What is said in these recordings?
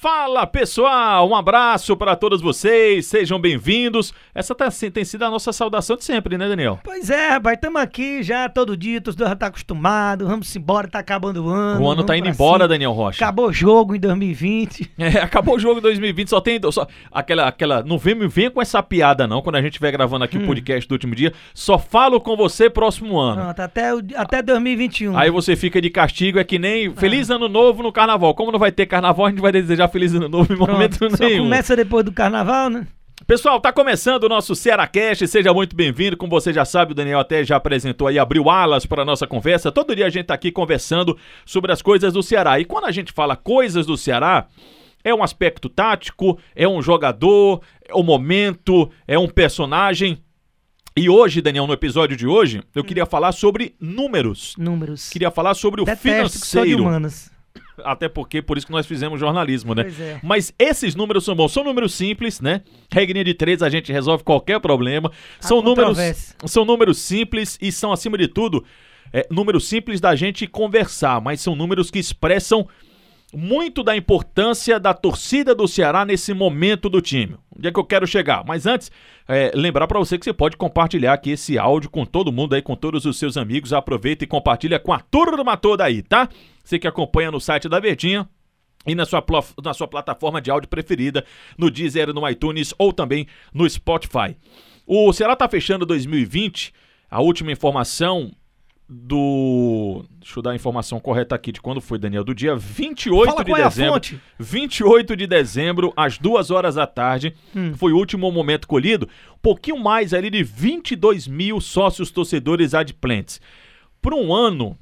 Fala pessoal, um abraço para todos vocês, sejam bem-vindos. Essa tá, tem sido a nossa saudação de sempre, né, Daniel? Pois é, rapaz, estamos aqui já todo dia, todos já tá acostumado, vamos embora, tá acabando o ano. O ano tá indo embora, cima. Daniel Rocha. Acabou o jogo em 2020. É, acabou o jogo em 2020, só tem só, aquela aquela não vem me vem com essa piada não, quando a gente estiver gravando aqui hum. o podcast do último dia, só falo com você próximo ano. Pronto, até o, até 2021. Aí você fica de castigo, é que nem ah. feliz ano novo no carnaval. Como não vai ter carnaval, a gente vai desejar feliz ano novo em Pronto, momento nenhum. começa depois do carnaval, né? Pessoal, tá começando o nosso Cearacast, seja muito bem-vindo. Como você já sabe, o Daniel até já apresentou aí, abriu alas para a nossa conversa. Todo dia a gente tá aqui conversando sobre as coisas do Ceará. E quando a gente fala coisas do Ceará, é um aspecto tático, é um jogador, é um momento, é um personagem. E hoje, Daniel, no episódio de hoje, eu queria falar sobre números. Números. Queria falar sobre o Detesto financeiro. Que sou de humanas até porque por isso que nós fizemos jornalismo, né? É. Mas esses números são bons, são números simples, né? Regrinha de três, a gente resolve qualquer problema. São números, são números simples e são acima de tudo é, números simples da gente conversar, mas são números que expressam muito da importância da torcida do Ceará nesse momento do time. Onde é que eu quero chegar? Mas antes, é, lembrar para você que você pode compartilhar aqui esse áudio com todo mundo aí, com todos os seus amigos. Aproveita e compartilha com a turma toda aí, tá? Você que acompanha no site da Verdinha, e na sua, na sua plataforma de áudio preferida, no Deezer, no iTunes ou também no Spotify. O Ceará está fechando 2020. A última informação do. Deixa eu dar a informação correta aqui de quando foi, Daniel. Do dia 28 Fala de é dezembro. 28 de dezembro, às duas horas da tarde. Hum. Foi o último momento colhido. Um pouquinho mais ali de 22 mil sócios torcedores adplentes. Por um ano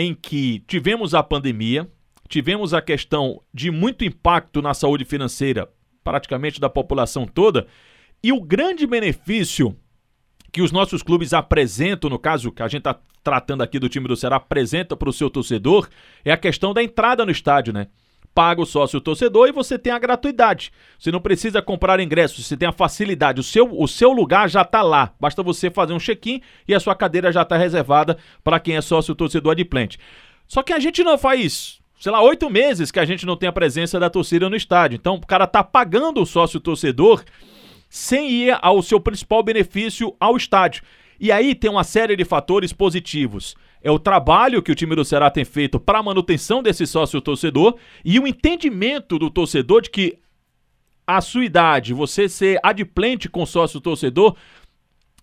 em que tivemos a pandemia, tivemos a questão de muito impacto na saúde financeira, praticamente da população toda, e o grande benefício que os nossos clubes apresentam, no caso que a gente está tratando aqui do time do Ceará, apresenta para o seu torcedor, é a questão da entrada no estádio, né? Paga o sócio torcedor e você tem a gratuidade. Você não precisa comprar ingressos, você tem a facilidade. O seu, o seu lugar já está lá. Basta você fazer um check-in e a sua cadeira já está reservada para quem é sócio torcedor adimplente. Só que a gente não faz sei lá, oito meses que a gente não tem a presença da torcida no estádio. Então o cara tá pagando o sócio torcedor sem ir ao seu principal benefício ao estádio. E aí tem uma série de fatores positivos. É o trabalho que o time do Ceará tem feito para a manutenção desse sócio torcedor e o entendimento do torcedor de que a sua idade, você ser adplente com sócio torcedor,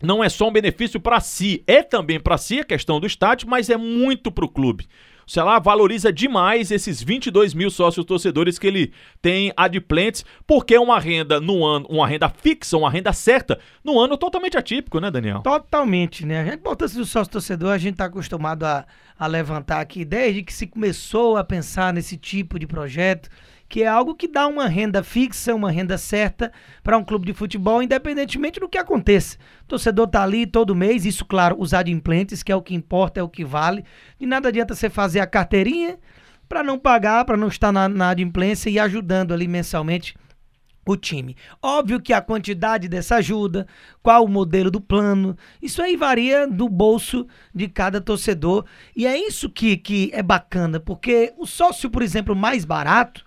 não é só um benefício para si, é também para si a questão do estádio, mas é muito para o clube. O Ceará valoriza demais esses 22 mil sócios torcedores que ele tem adplentes, porque é uma renda no ano, uma renda fixa, uma renda certa, no ano totalmente atípico, né, Daniel? Totalmente, né? A importância do sócio torcedor a gente está acostumado a, a levantar aqui desde que se começou a pensar nesse tipo de projeto que é algo que dá uma renda fixa, uma renda certa para um clube de futebol, independentemente do que aconteça. O torcedor tá ali todo mês, isso, claro, os adimplentes, que é o que importa, é o que vale. De nada adianta você fazer a carteirinha para não pagar, para não estar na, na adimplência e ajudando ali mensalmente o time. Óbvio que a quantidade dessa ajuda, qual o modelo do plano, isso aí varia do bolso de cada torcedor. E é isso que, que é bacana, porque o sócio, por exemplo, mais barato,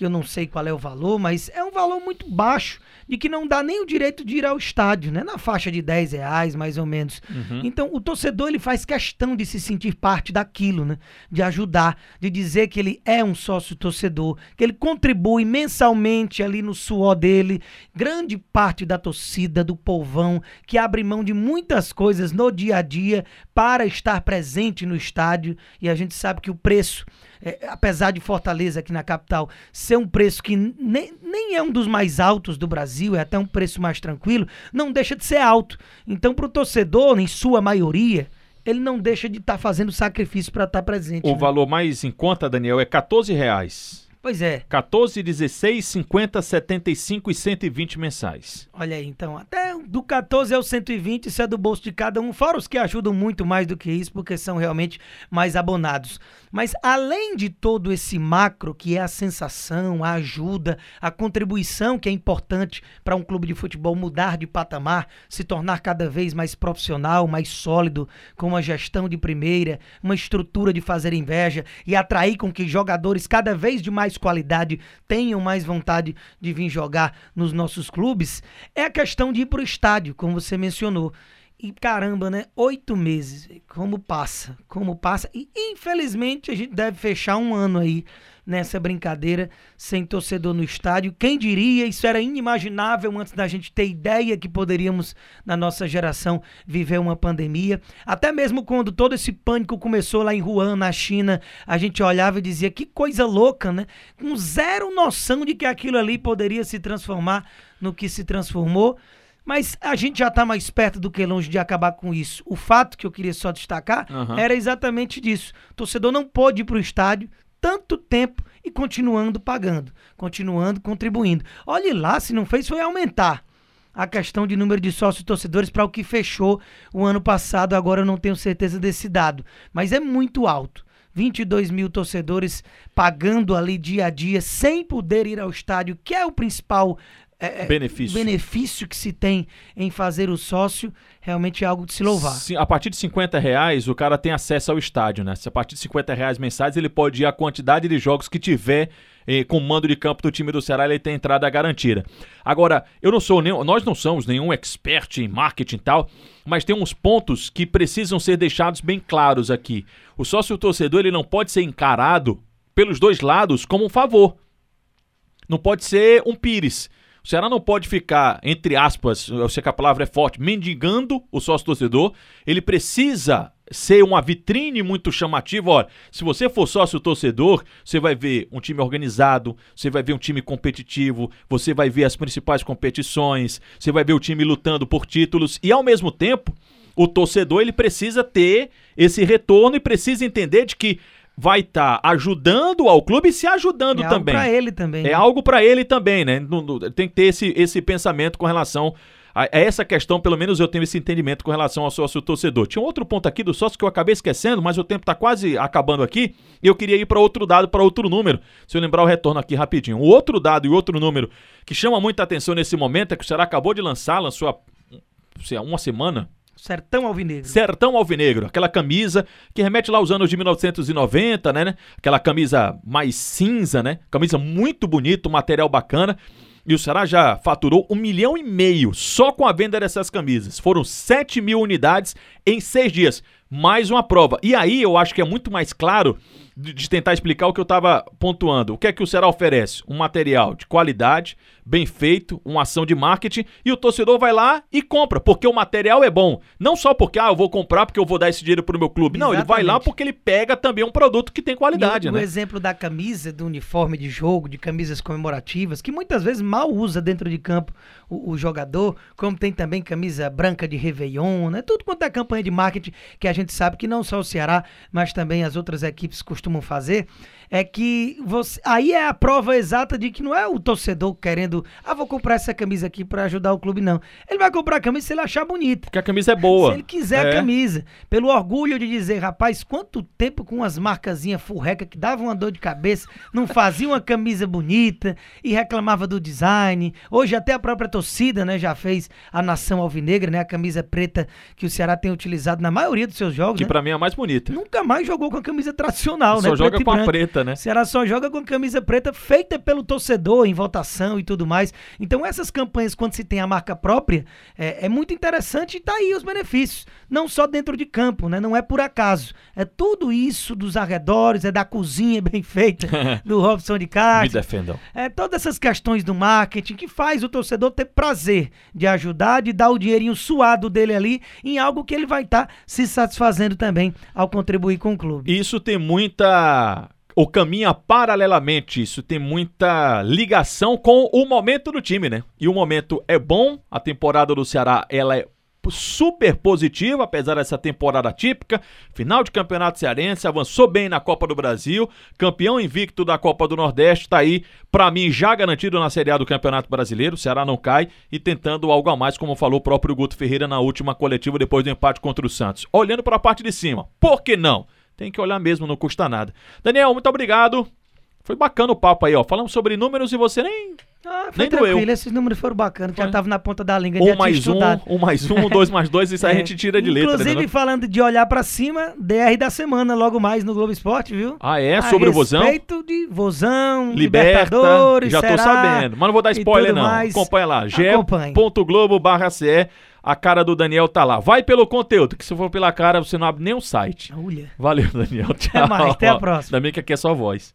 que eu não sei qual é o valor, mas é um valor muito baixo, de que não dá nem o direito de ir ao estádio, né? Na faixa de 10 reais, mais ou menos. Uhum. Então, o torcedor, ele faz questão de se sentir parte daquilo, né? De ajudar, de dizer que ele é um sócio torcedor, que ele contribui mensalmente ali no suor dele. Grande parte da torcida, do povão, que abre mão de muitas coisas no dia a dia para estar presente no estádio. E a gente sabe que o preço é, apesar de Fortaleza aqui na capital ser um preço que nem, nem é um dos mais altos do Brasil, é até um preço mais tranquilo, não deixa de ser alto. Então, para o torcedor, em sua maioria, ele não deixa de estar tá fazendo sacrifício para estar tá presente. O né? valor mais em conta, Daniel, é 14 reais. Pois é. 14, 16, 50, 75 e 120 mensais. Olha aí, então, até do 14 ao 120, isso é do bolso de cada um, fora os que ajudam muito mais do que isso, porque são realmente mais abonados. Mas além de todo esse macro, que é a sensação, a ajuda, a contribuição que é importante para um clube de futebol mudar de patamar, se tornar cada vez mais profissional, mais sólido, com uma gestão de primeira, uma estrutura de fazer inveja e atrair com que jogadores cada vez de mais qualidade tenham mais vontade de vir jogar nos nossos clubes, é a questão de ir para o estádio, como você mencionou. E caramba, né? Oito meses. Como passa? Como passa? E infelizmente a gente deve fechar um ano aí nessa brincadeira sem torcedor no estádio. Quem diria? Isso era inimaginável antes da gente ter ideia que poderíamos, na nossa geração, viver uma pandemia. Até mesmo quando todo esse pânico começou lá em Wuhan, na China, a gente olhava e dizia que coisa louca, né? Com zero noção de que aquilo ali poderia se transformar no que se transformou. Mas a gente já está mais perto do que longe de acabar com isso. O fato que eu queria só destacar uhum. era exatamente disso. O torcedor não pôde ir para o estádio tanto tempo e continuando pagando, continuando contribuindo. Olhe lá, se não fez, foi aumentar a questão de número de sócios torcedores para o que fechou o ano passado. Agora eu não tenho certeza desse dado, mas é muito alto. 22 mil torcedores pagando ali dia a dia sem poder ir ao estádio, que é o principal é, é, benefício. benefício que se tem em fazer o sócio realmente é algo de se louvar. Sim, a partir de 50 reais o cara tem acesso ao estádio, né? Se a partir de 50 reais mensais ele pode ir a quantidade de jogos que tiver eh, com mando de campo do time do Ceará, ele tem entrada garantida. Agora, eu não sou nenhum, nós não somos nenhum expert em marketing e tal, mas tem uns pontos que precisam ser deixados bem claros aqui. O sócio torcedor ele não pode ser encarado pelos dois lados como um favor. Não pode ser um pires. O Ceará não pode ficar, entre aspas, eu sei que a palavra é forte, mendigando o sócio torcedor. Ele precisa ser uma vitrine muito chamativa. Olha, se você for sócio torcedor, você vai ver um time organizado, você vai ver um time competitivo, você vai ver as principais competições, você vai ver o time lutando por títulos e ao mesmo tempo, o torcedor ele precisa ter esse retorno e precisa entender de que vai estar tá ajudando ao clube e se ajudando é também. É algo para ele também. É né? algo para ele também, né? Tem que ter esse, esse pensamento com relação a essa questão, pelo menos eu tenho esse entendimento com relação ao sócio torcedor. Tinha outro ponto aqui do sócio que eu acabei esquecendo, mas o tempo está quase acabando aqui e eu queria ir para outro dado, para outro número. Se eu lembrar o retorno aqui rapidinho. O outro dado e outro número que chama muita atenção nesse momento é que o Ceará acabou de lançar, lançou há uma semana, Sertão Alvinegro. Sertão Alvinegro, aquela camisa que remete lá aos anos de 1990, né, né? Aquela camisa mais cinza, né? Camisa muito bonita, um material bacana. E o Ceará já faturou um milhão e meio só com a venda dessas camisas. Foram 7 mil unidades em seis dias. Mais uma prova. E aí eu acho que é muito mais claro de, tentar explicar o que eu estava pontuando. O que é que o Ceará oferece? Um material de qualidade, bem feito, uma ação de marketing e o torcedor vai lá e compra, porque o material é bom. Não só porque, ah, eu vou comprar porque eu vou dar esse dinheiro pro meu clube. Exatamente. Não, ele vai lá porque ele pega também um produto que tem qualidade, e né? O exemplo da camisa, do uniforme de jogo, de camisas comemorativas, que muitas vezes mal usa dentro de campo o, o jogador, como tem também camisa branca de Réveillon, né? Tudo quanto é campanha de marketing que a gente sabe que não só o Ceará, mas também as outras equipes costumam fazer é que você, aí é a prova exata de que não é o torcedor querendo, ah, vou comprar essa camisa aqui para ajudar o clube, não. Ele vai comprar a camisa se ele achar bonita. Porque a camisa é boa. Se ele quiser é. a camisa. Pelo orgulho de dizer, rapaz, quanto tempo com umas marcazinhas furreca que davam uma dor de cabeça, não fazia uma camisa bonita e reclamava do design. Hoje até a própria torcida, né, já fez a nação alvinegra, né, a camisa preta que o Ceará tem utilizado na maioria dos seus jogos. Que né? para mim é a mais bonita. Nunca mais jogou com a camisa tradicional, Só né? Só joga com a preta né? Ceará só joga com camisa preta feita pelo torcedor em votação e tudo mais. Então essas campanhas, quando se tem a marca própria, é, é muito interessante e tá aí os benefícios. Não só dentro de campo, né? Não é por acaso. É tudo isso dos arredores, é da cozinha bem feita do Robson de Castro. Me defendam. É todas essas questões do marketing que faz o torcedor ter prazer de ajudar, de dar o dinheirinho suado dele ali em algo que ele vai estar tá se satisfazendo também ao contribuir com o clube. Isso tem muita ou caminha paralelamente. Isso tem muita ligação com o momento do time, né? E o momento é bom, a temporada do Ceará ela é super positivo, apesar dessa temporada típica. Final de campeonato cearense, avançou bem na Copa do Brasil, campeão invicto da Copa do Nordeste, tá aí, para mim, já garantido na Série A do Campeonato Brasileiro. O Ceará não cai e tentando algo a mais, como falou o próprio Guto Ferreira na última coletiva depois do empate contra o Santos. Olhando para a parte de cima, por que não? Tem que olhar mesmo, não custa nada. Daniel, muito obrigado. Foi bacana o papo aí, ó. Falamos sobre números e você nem. Ah, foi nem tranquilo, doeu. esses números foram bacanas, já tava na ponta da língua. Um mais um, um mais um, dois mais dois, isso aí a gente tira de letra. Né, Inclusive, né? falando de olhar pra cima, DR da semana, logo mais no Globo Esporte, viu? Ah, é? A sobre o Vozão? respeito de Vozão, Liberta, Libertadores, Já tô sabendo, mas não vou dar spoiler não. Mais. Acompanha lá, ge.globo barra CE a cara do Daniel tá lá. Vai pelo conteúdo, que se for pela cara, você não abre nem o site. Olha. Valeu, Daniel. Tchau. Até mais, até a próxima. Ainda bem que aqui é só voz.